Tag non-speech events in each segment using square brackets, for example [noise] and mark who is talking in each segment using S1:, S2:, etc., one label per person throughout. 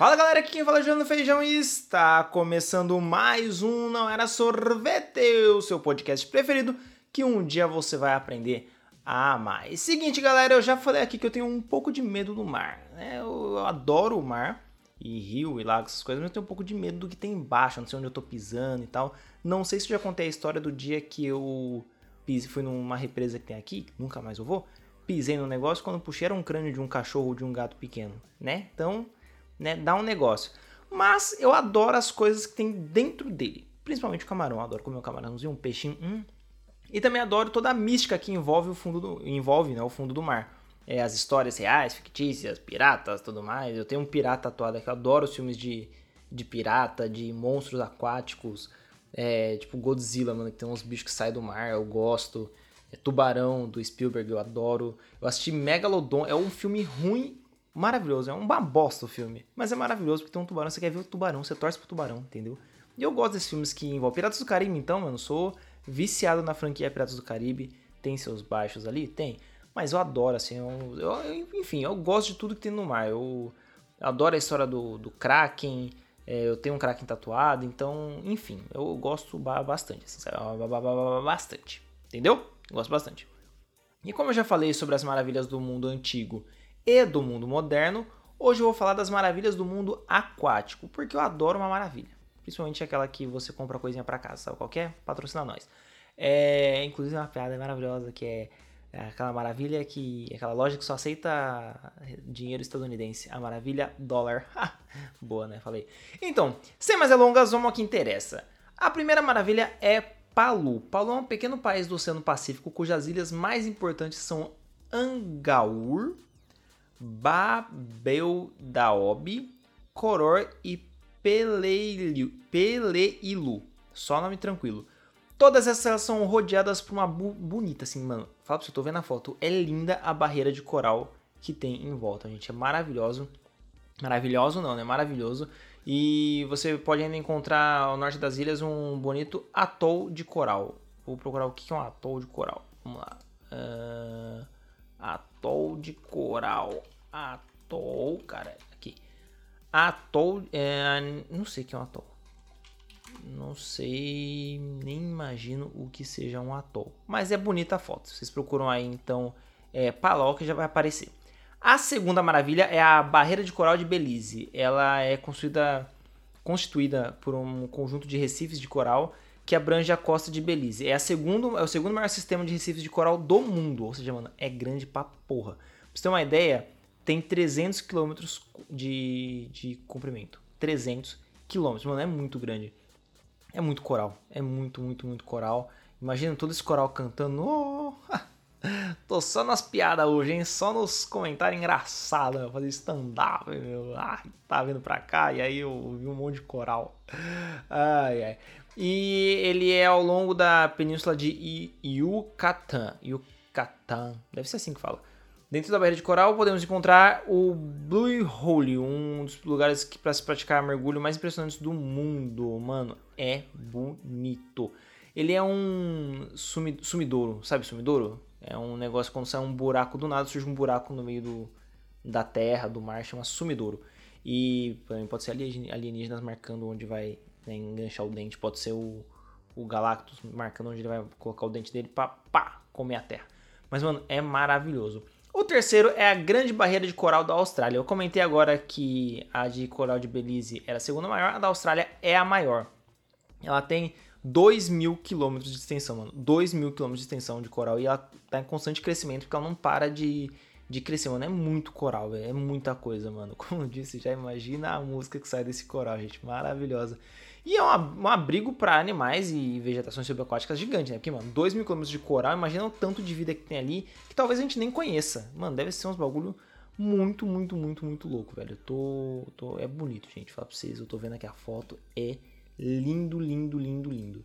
S1: Fala galera, aqui quem fala é João Feijão e está começando mais um Não Era Sorvete, o seu podcast preferido que um dia você vai aprender a amar. E seguinte galera, eu já falei aqui que eu tenho um pouco de medo do mar, né? Eu, eu adoro o mar e rio e lagos, essas coisas, mas eu tenho um pouco de medo do que tem embaixo, não sei onde eu tô pisando e tal. Não sei se eu já contei a história do dia que eu pise, fui numa represa que tem aqui, nunca mais eu vou, pisei no negócio quando puxei era um crânio de um cachorro ou de um gato pequeno, né? Então né? Dá um negócio. Mas eu adoro as coisas que tem dentro dele. Principalmente o camarão. Eu adoro comer um camarãozinho, um peixinho. Hum. E também adoro toda a mística que envolve o fundo do, envolve, né, o fundo do mar. É, as histórias reais, fictícias, piratas, tudo mais. Eu tenho um pirata tatuado que eu adoro os filmes de, de pirata, de monstros aquáticos. É, tipo Godzilla, mano, que tem uns bichos que saem do mar, eu gosto. É, Tubarão, do Spielberg, eu adoro. Eu assisti Megalodon, é um filme ruim maravilhoso. É uma bosta o filme. Mas é maravilhoso porque tem um tubarão. Você quer ver o tubarão, você torce pro tubarão, entendeu? E eu gosto desses filmes que envolvem Piratas do Caribe, então, mano. Sou viciado na franquia Piratas do Caribe. Tem seus baixos ali? Tem. Mas eu adoro, assim. Eu, eu, enfim, eu gosto de tudo que tem no mar. Eu, eu adoro a história do, do Kraken. É, eu tenho um Kraken tatuado. Então, enfim, eu gosto bastante. Assim, bastante. Entendeu? Eu gosto bastante. E como eu já falei sobre as maravilhas do mundo antigo e do mundo moderno, hoje eu vou falar das maravilhas do mundo aquático, porque eu adoro uma maravilha. Principalmente aquela que você compra coisinha para casa, sabe qual é? Patrocina nós. É, inclusive uma piada maravilhosa que é aquela maravilha que. aquela loja que só aceita dinheiro estadunidense. A maravilha dólar. [laughs] Boa, né? Falei. Então, sem mais delongas, vamos ao que interessa. A primeira maravilha é Palu. Palu é um pequeno país do Oceano Pacífico cujas ilhas mais importantes são Angaur, Babeldaob, Coror e Peleilu. Peleilu. Só nome tranquilo. Todas essas são rodeadas por uma bu bonita, assim, mano. Fala pra você, eu tô vendo a foto. É linda a barreira de coral que tem em volta, gente. É maravilhoso. Maravilhoso não, né? Maravilhoso. E você pode ainda encontrar ao norte das ilhas um bonito atol de coral. Vou procurar o que é um atol de coral. Vamos lá. Uh, de coral. Atol, cara, aqui. Atol, é, não sei o que é um atol. Não sei, nem imagino o que seja um atol. Mas é bonita a foto. Vocês procuram aí então é, Paló que já vai aparecer. A segunda maravilha é a Barreira de Coral de Belize. Ela é construída, constituída por um conjunto de recifes de coral que abrange a costa de Belize. É, a segundo, é o segundo maior sistema de recifes de coral do mundo. Ou seja, mano, é grande pra porra. Pra você ter uma ideia, tem 300 quilômetros de, de comprimento. 300 quilômetros, mano, é muito grande. É muito coral, é muito, muito, muito coral. Imagina todo esse coral cantando. Oh, [laughs] tô só nas piadas hoje, hein? Só nos comentários engraçados. Fazer stand-up, meu. Ai, tá vindo pra cá e aí eu vi um monte de coral. Ai, ai. E ele é ao longo da península de Yucatán. Yucatán, deve ser assim que fala. Dentro da barreira de coral podemos encontrar o Blue Hole, um dos lugares para se praticar mergulho mais impressionantes do mundo. Mano, é bonito. Ele é um sumidouro, sabe sumidouro? É um negócio quando sai um buraco do nada, surge um buraco no meio do, da terra, do mar, chama sumidouro. E pode ser alienígenas marcando onde vai né, enganchar o dente, pode ser o, o Galactus marcando onde ele vai colocar o dente dele para pá, comer a terra. Mas, mano, é maravilhoso. O terceiro é a Grande Barreira de Coral da Austrália. Eu comentei agora que a de coral de Belize era a segunda maior, a da Austrália é a maior. Ela tem 2 mil quilômetros de extensão, mano. 2 mil quilômetros de extensão de coral e ela tá em constante crescimento porque ela não para de, de crescer, mano. É muito coral, véio. é muita coisa, mano. [laughs] Como eu disse, já imagina a música que sai desse coral, gente. Maravilhosa. E é um abrigo para animais e vegetações subaquáticas gigante, né? Porque, mano, 2 mil quilômetros de coral, imagina o tanto de vida que tem ali, que talvez a gente nem conheça. Mano, deve ser uns bagulho muito, muito, muito, muito louco, velho. Eu tô, tô... É bonito, gente. Falar pra vocês, eu tô vendo aqui a foto. É lindo, lindo, lindo, lindo.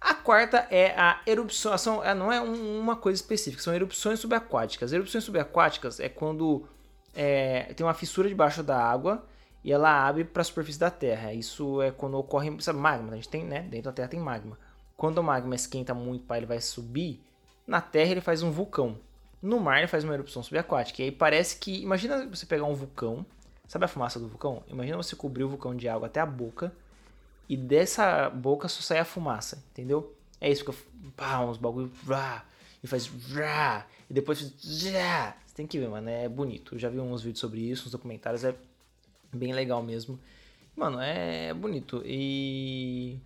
S1: A quarta é a erupção. São, é, não é uma coisa específica, são erupções subaquáticas. Erupções subaquáticas é quando é, tem uma fissura debaixo da água e ela abre para a superfície da Terra. Isso é quando ocorre, sabe, magma, a gente tem, né, dentro da Terra tem magma. Quando o magma esquenta muito, para ele vai subir, na Terra ele faz um vulcão. No mar ele faz uma erupção subaquática. E aí parece que, imagina você pegar um vulcão, Sabe a fumaça do vulcão? Imagina você cobrir o vulcão de água até a boca e dessa boca só sai a fumaça, entendeu? É isso, fica pá, uns bagulho e faz e depois faz Você tem que ver, mano, é bonito. Eu já vi uns vídeos sobre isso, uns documentários, é bem legal mesmo. Mano, é bonito. E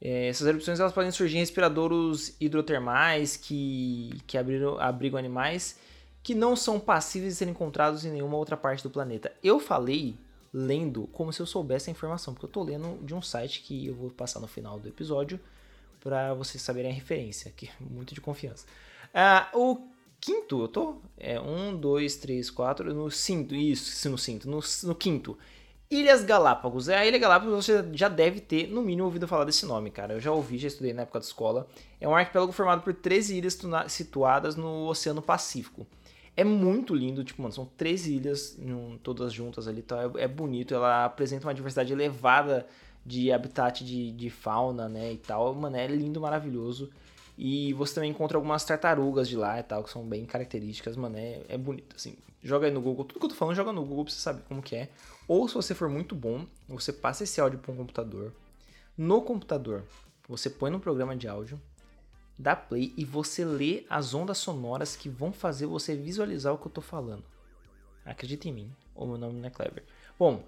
S1: é, essas erupções elas podem surgir em respiradouros hidrotermais que, que abriram, abrigam animais que não são passíveis de serem encontrados em nenhuma outra parte do planeta. Eu falei lendo como se eu soubesse a informação, porque eu tô lendo de um site que eu vou passar no final do episódio para vocês saberem a referência, que é muito de confiança. Ah, o quinto, eu tô? É um, dois, três, quatro, no cinto, isso, no cinto, no, no quinto. Ilhas Galápagos. É a Ilha Galápagos você já deve ter, no mínimo, ouvido falar desse nome, cara. Eu já ouvi, já estudei na época da escola. É um arquipélago formado por 13 ilhas situadas no Oceano Pacífico. É muito lindo, tipo, mano, são 13 ilhas, todas juntas ali, tá? É, é bonito, ela apresenta uma diversidade elevada de habitat de, de fauna, né, e tal. Mano, é lindo, maravilhoso. E você também encontra algumas tartarugas de lá e tal, que são bem características, mano, é, é bonito, assim. Joga aí no Google, tudo que eu tô falando, joga no Google pra você saber como que é. Ou se você for muito bom, você passa esse áudio para um computador. No computador, você põe no programa de áudio, dá play e você lê as ondas sonoras que vão fazer você visualizar o que eu tô falando. Acredita em mim, o meu nome não é Clever. Bom,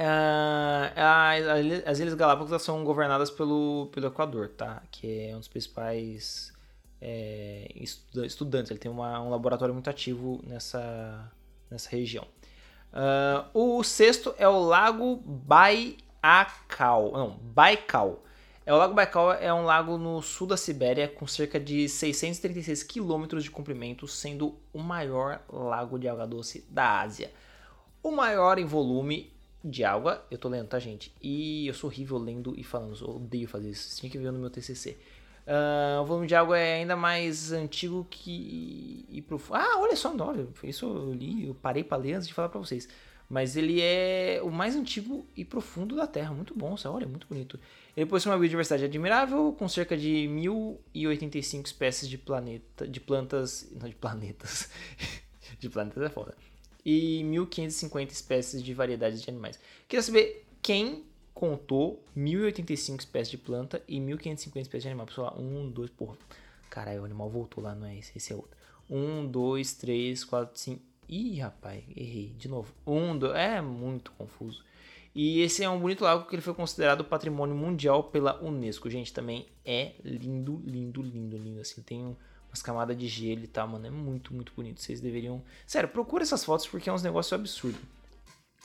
S1: uh, as Ilhas Galápagos são governadas pelo, pelo Equador, tá? Que é um dos principais é, estudantes. Ele tem uma, um laboratório muito ativo nessa, nessa região. Uh, o sexto é o Lago Baikal. Não, Baikal. É, o Lago Baikal é um lago no sul da Sibéria com cerca de 636 quilômetros de comprimento, sendo o maior lago de água doce da Ásia. O maior em volume de água, eu tô lendo, tá, gente? E eu sou horrível lendo e falando, eu odeio fazer isso. Tinha que ver no meu TCC. Uh, o volume de água é ainda mais antigo que e profundo. Ah, olha só, olha, isso eu li, eu parei para ler antes de falar para vocês. Mas ele é o mais antigo e profundo da Terra. Muito bom, olha, muito bonito. Ele possui uma biodiversidade admirável, com cerca de 1085 espécies de planeta, de plantas, não de planetas, [laughs] de planetas é foda. E 1550 espécies de variedades de animais. Queria saber quem contou 1085 espécies de planta e 1550 espécies de animal. Pessoal, um, dois, porra. Caralho, o animal voltou lá, não é esse, esse é outro. Um, dois, três, quatro, cinco. Ih, rapaz, errei. De novo. Um, dois. É muito confuso. E esse é um bonito lago que ele foi considerado patrimônio mundial pela Unesco. Gente, também é lindo, lindo, lindo, lindo. Assim, tem umas camadas de gelo e tal, mano. É muito, muito bonito. Vocês deveriam. Sério, procura essas fotos porque é uns negócios absurdos.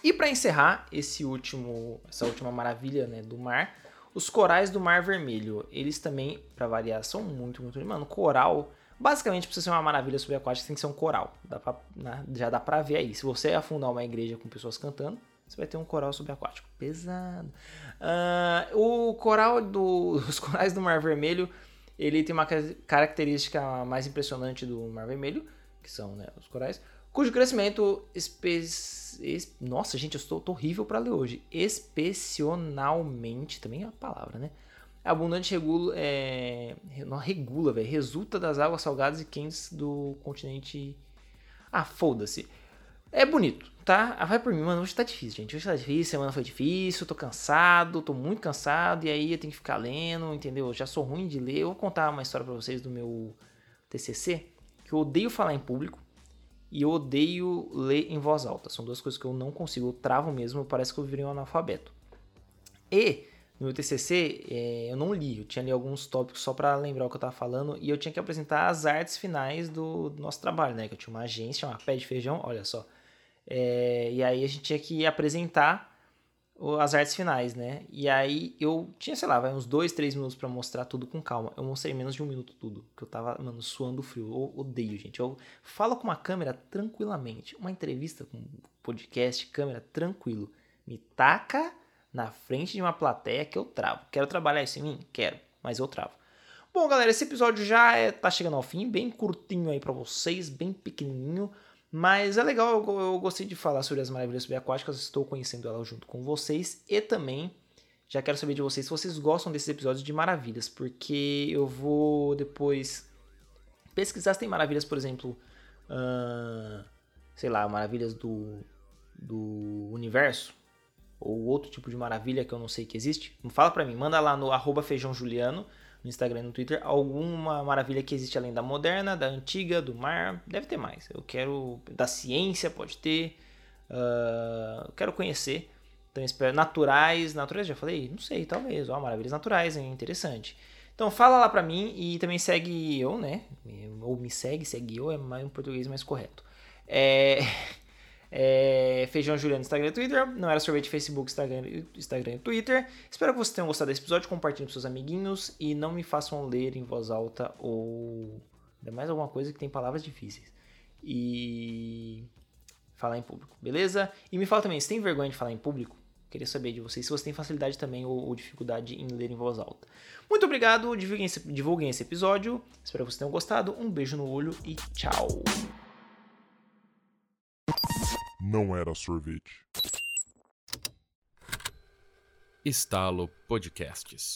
S1: E para encerrar esse último, essa última maravilha né, do mar, os corais do Mar Vermelho. Eles também, para variar, são muito, muito. Mano, coral. Basicamente, pra ser uma maravilha subaquática, tem que ser um coral. Dá pra, né, já dá pra ver aí. Se você afundar uma igreja com pessoas cantando, você vai ter um coral subaquático. Pesado. Uh, o coral do, [laughs] os corais do Mar Vermelho, ele tem uma característica mais impressionante do Mar Vermelho, que são né, os corais cujo crescimento espe... es... nossa gente eu estou horrível para ler hoje. Especialmente também é a palavra né? Abundante regula é... não regula velho resulta das águas salgadas e quentes do continente. Ah foda-se é bonito tá ah, vai por mim mano hoje tá difícil gente hoje tá difícil semana foi difícil tô cansado tô muito cansado e aí eu tenho que ficar lendo entendeu eu já sou ruim de ler eu vou contar uma história para vocês do meu TCC que eu odeio falar em público e eu odeio ler em voz alta. São duas coisas que eu não consigo, eu travo mesmo, parece que eu virei um analfabeto. E no meu TCC é, eu não li, eu tinha ali alguns tópicos só para lembrar o que eu estava falando e eu tinha que apresentar as artes finais do, do, nosso trabalho, né? Que eu tinha uma agência, uma pé de feijão, olha só. É, e aí a gente tinha que apresentar as artes finais, né? E aí eu tinha, sei lá, vai uns dois, três minutos para mostrar tudo com calma. Eu mostrei menos de um minuto tudo, que eu tava, mano, suando frio. Eu odeio, gente. Eu falo com uma câmera tranquilamente. Uma entrevista com podcast, câmera, tranquilo. Me taca na frente de uma plateia que eu travo. Quero trabalhar isso em mim? Quero, mas eu travo. Bom, galera, esse episódio já é, tá chegando ao fim, bem curtinho aí para vocês, bem pequenininho. Mas é legal, eu, eu gostei de falar sobre as maravilhas subaquáticas, estou conhecendo ela junto com vocês e também já quero saber de vocês se vocês gostam desses episódios de maravilhas, porque eu vou depois pesquisar se tem maravilhas, por exemplo, uh, sei lá, maravilhas do do universo, ou outro tipo de maravilha que eu não sei que existe, fala pra mim, manda lá no arroba feijãojuliano, no Instagram e no Twitter, alguma maravilha que existe além da moderna, da antiga, do mar, deve ter mais. Eu quero, da ciência pode ter, uh, quero conhecer. Então, espero, naturais, naturais, já falei? Não sei, talvez, ó, maravilhas naturais, hein, interessante. Então fala lá pra mim e também segue eu, né? Ou me segue, segue eu, é mais um português mais correto. É... [laughs] É, Feijão Juliano, Instagram e Twitter. Não era sorvete, Facebook, Instagram, Instagram e Twitter. Espero que vocês tenham gostado desse episódio. Compartilhem com seus amiguinhos e não me façam ler em voz alta ou mais alguma coisa que tem palavras difíceis. E falar em público, beleza? E me fala também, se tem vergonha de falar em público? Queria saber de vocês se você tem facilidade também ou, ou dificuldade em ler em voz alta. Muito obrigado, divulguem esse, divulguem esse episódio. Espero que vocês tenham gostado. Um beijo no olho e tchau!
S2: Não era sorvete.
S3: Estalo Podcasts.